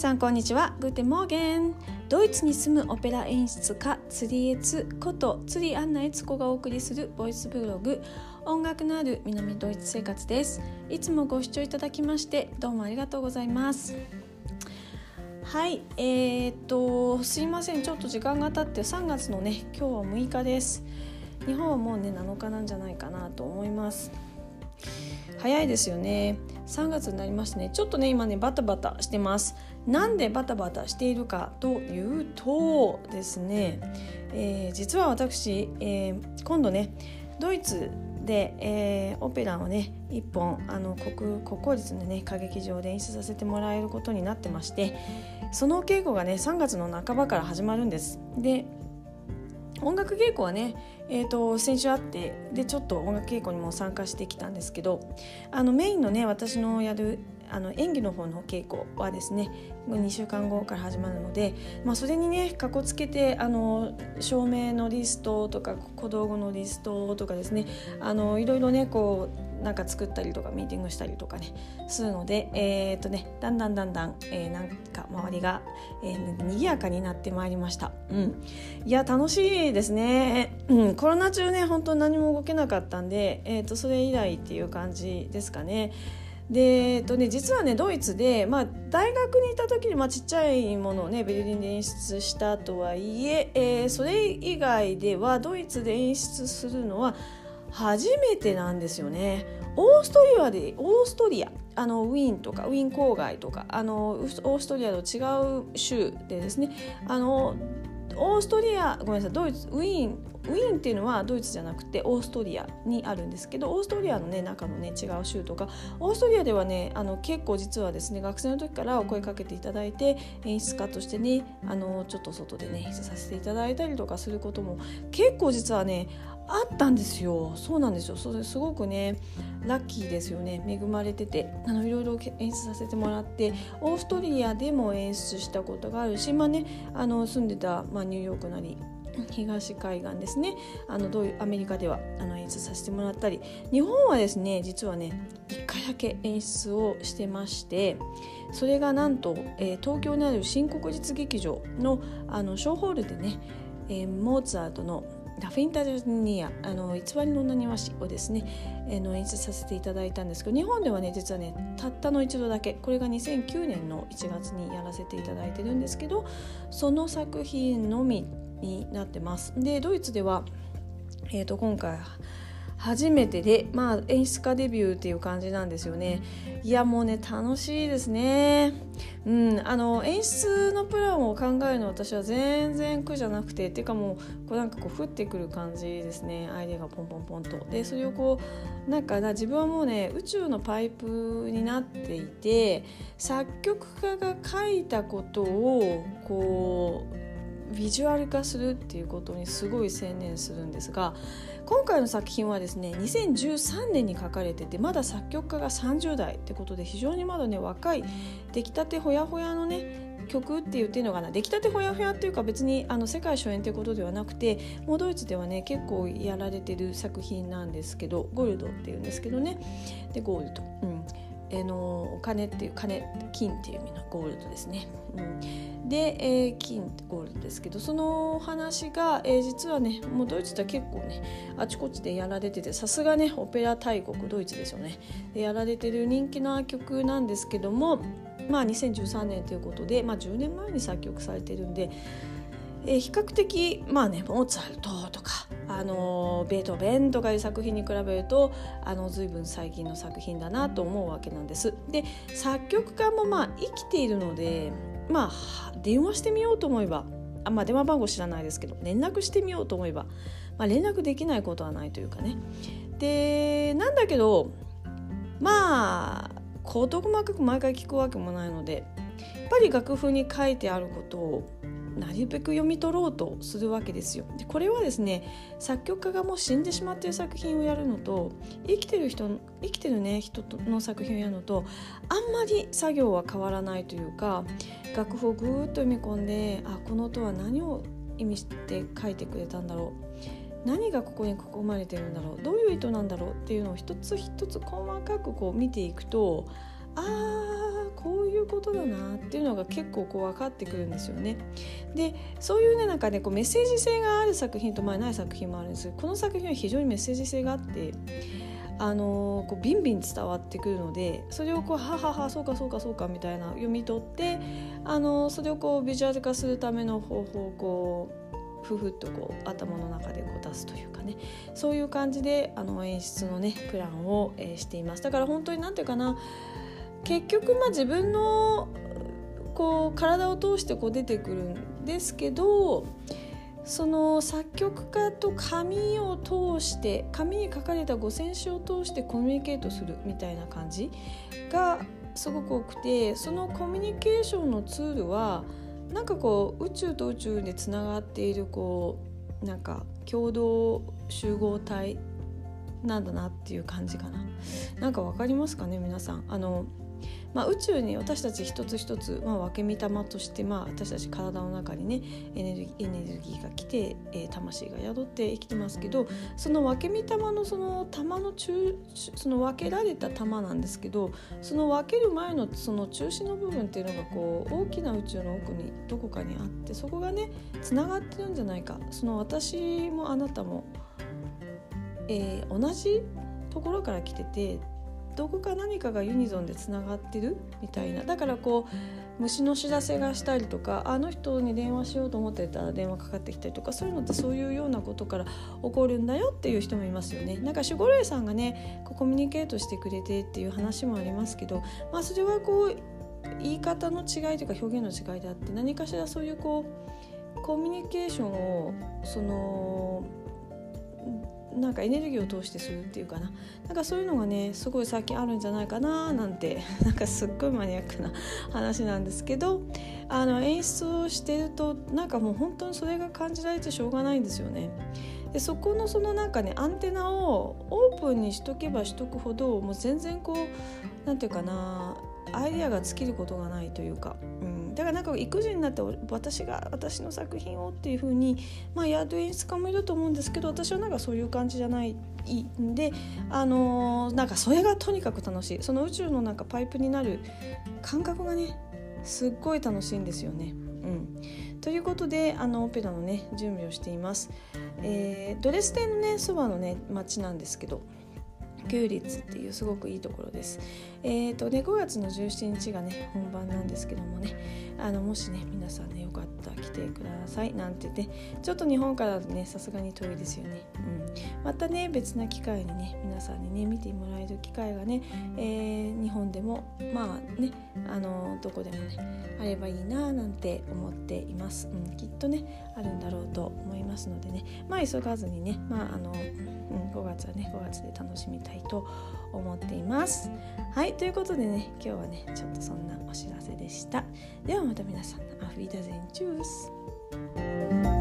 さんこんにちは。グーテモーゲン。ドイツに住むオペラ演出家釣りエツこと釣りアンナエツコがお送りするボイスブログ音楽のある南ドイツ生活です。いつもご視聴いただきましてどうもありがとうございます。はいえー、っとすいません。ちょっと時間が経って3月のね今日は6日です。日本はもうね7日なんじゃないかなと思います。早いですよね。3月になりましてね。ちょっとね今ねバタバタしてます。なんでバタバタしているかというとですね、えー、実は私、えー、今度ねドイツで、えー、オペラをね一本あの国国公立のね歌劇場で演出させてもらえることになってましてその稽古がね3月の半ばから始まるんです。で音楽稽古はね、えーと、先週あってでちょっと音楽稽古にも参加してきたんですけどあのメインのね私のやるあの演技の方の稽古はですね2週間後から始まるので、まあ、それにねかこつけてあの照明のリストとか小道具のリストとかですねあのいろいろねこうなんか作ったりとかミーティングしたりとかねするので、えー、っとね、だんだんだんだん、えー、なんか周りが、えー、賑やかになってまいりました、うん、いや楽しいですね、うん、コロナ中ね本当何も動けなかったんで、えー、っとそれ以来っていう感じですかね。で、えっとね、実はねドイツで、まあ、大学にいた時に、まあ、ちっちゃいものをねベルリンで演出したとはいええー、それ以外ではドイツで演出するのは初めてなんですよね。オーストリアでオーストリアあのウィーンとかウィーン郊外とかあのオーストリアと違う州でですねあのオーストリアごめんなさいドイツウィーンウィーンっていうのはドイツじゃなくてオーストリアにあるんですけどオーストリアの、ね、中の、ね、違う州とかオーストリアではねあの結構実はですね学生の時からお声かけていただいて演出家としてねあのちょっと外でね演出させていただいたりとかすることも結構実はねあったんですよ。そうなんですよ。それすごくねラッキーですよね。恵まれてて。あのいろいろ演出させてもらって。オーストリアでも演出したことがあるしまあねあの住んでた、まあ、ニューヨークなり東海岸ですね。あのどういうアメリカではあの演出させてもらったり。日本はですね実はね1回だけ演出をしてましてそれがなんと、えー、東京にある新国立劇場のあのショーホールでね、えー、モーツァルトの「ラフィンタジュニアあの偽りの女しをですね、えー、の演出させていただいたんですけど日本ではね実はねたったの一度だけこれが2009年の1月にやらせていただいてるんですけどその作品のみになってます。でドイツでは、えーと、今回初めてで、まあ、演出家デビューっていう感じなんですよね。いやもうね楽しいですね。うん、あの演出のプランを考えるの私は全然苦じゃなくてっていうかもうこうなんかこう降ってくる感じですねアイデアがポンポンポンと。でそれをこうなんか自分はもうね宇宙のパイプになっていて作曲家が書いたことをこうビジュアル化するっていうことにすごい専念するんですが今回の作品はですね2013年に書かれててまだ作曲家が30代ってことで非常にまだね若い出来たてほやほやのね曲って言っていいのかな出来たてほやほやっていうか別にあの世界初演ってことではなくてもうドイツではね結構やられてる作品なんですけどゴールドっていうんですけどね。でゴールド、うん、えのお金っていう金金っていう意味のゴールドですね。うん、で、えー、金ゴールドですけどその話が、えー、実はねもうドイツでは結構ねあちこちでやられててさすがねオペラ大国ドイツですよねでやられてる人気な曲なんですけどもまあ2013年ということで、まあ、10年前に作曲されてるんでえー、比較的まあねモーツァルトとか、あのベートーベンとかいう作品に比べるとあの随分最近の作品だなと思うわけなんです。で作曲家もまあ生きているのでまあ電話してみようと思えばあまあ電話番号知らないですけど連絡してみようと思えば、まあ、連絡できないことはないというかね。でなんだけどまあ事細かく毎回聞くわけもないのでやっぱり楽譜に書いてあることをなるべく読み取ろうとするわけですよ。でこれはですね作曲家がもう死んでしまっている作品をやるのと生きてる人生きてるね人の作品をやるのとあんまり作業は変わらないというか楽譜をぐーっと読み込んであこの音は何を意味して書いてくれたんだろう何がここに囲まれてるんだろうどういう意図なんだろうっていうのを一つ一つ細かくこう見ていくとああこういうことだなっていうのが結構こう分かってくるんですよね。でそういうねなんかねこうメッセージ性がある作品とまあない作品もあるんですけどこの作品は非常にメッセージ性があって。あのこうビンビン伝わってくるのでそれをこうはははそうかそうかそうかみたいな読み取ってあのそれをこうビジュアル化するための方法をこうふふっとこう頭の中でこう出すというかねそういう感じであの演出のねプランを、えー、していますだから本当に何て言うかな結局まあ自分のこう体を通してこう出てくるんですけどその作曲家と紙を通して紙に書かれた五線紙を通してコミュニケートするみたいな感じがすごく多くてそのコミュニケーションのツールはなんかこう宇宙と宇宙でつながっているこうなんか共同集合体なんだなっていう感じかな。なんかわかりますかね皆さん？あのまあ、宇宙に私たち一つ一つ、まあ、分け身玉として、まあ、私たち体の中にねエネルギーエネルギーが来て、えー、魂が宿って生きてますけどその分け身玉のその玉の中その分けられた玉なんですけどその分ける前のその中心の部分っていうのがこう大きな宇宙の奥にどこかにあってそこがねつながってるんじゃないか。その私もあなたも、えー、同じところから来ててどこか何かがユニゾンでつながってるみたいなだからこう虫の知らせがしたりとかあの人に電話しようと思ってたら電話かかってきたりとかそういうのってそういうようなことから起こるんだよっていう人もいますよね。なんか守護霊さんがねこうコミュニケートしてくれてっていう話もありますけど、まあ、それはこう言い方の違いというか表現の違いであって何かしらそういうこうコミュニケーションをそのなんかエネルギーを通してするっていうかな。なんかそういうのがねすごい最近あるんじゃないかななんて なんかすっごいマニアックな話なんですけどあの演出をしてるとなんかもう本当にそれが感じられてしょうがないんですよね。でそこのそのなんかねアンテナをオープンにしとけばしとくほどもう全然こう何て言うかなアイデアが尽きることがないというか、うん、だからなんか育児になって私が私の作品をっていうふうに、まあ、やる演出家もいると思うんですけど私はなんかそういう感じじゃないんで、あのー、なんかそれがとにかく楽しいその宇宙のなんかパイプになる感覚がねすっごい楽しいんですよね。うん、ということであのオペラのね準備をしています。えー、ドレスデンのねそばのね町なんですけど休率っていうすごくいいところです。えーとね、5月の17日がね本番なんですけどもね。あのもしね皆さんねよかったら来てください。なんて言ってちょっと日本からだとねさすがに遠いですよね、うん、またね別な機会にね皆さんにね見てもらえる機会がね、えー、日本でもまあねあのどこでもねあればいいななんて思っています、うん、きっとねあるんだろうと思いますのでね。まあ急がずにねまああの、うん、5月はね5月で楽しみたいと思っています。はいということでね今日はねちょっとそんなお知らせでした。ではまた皆さんアフィダゼンチュース。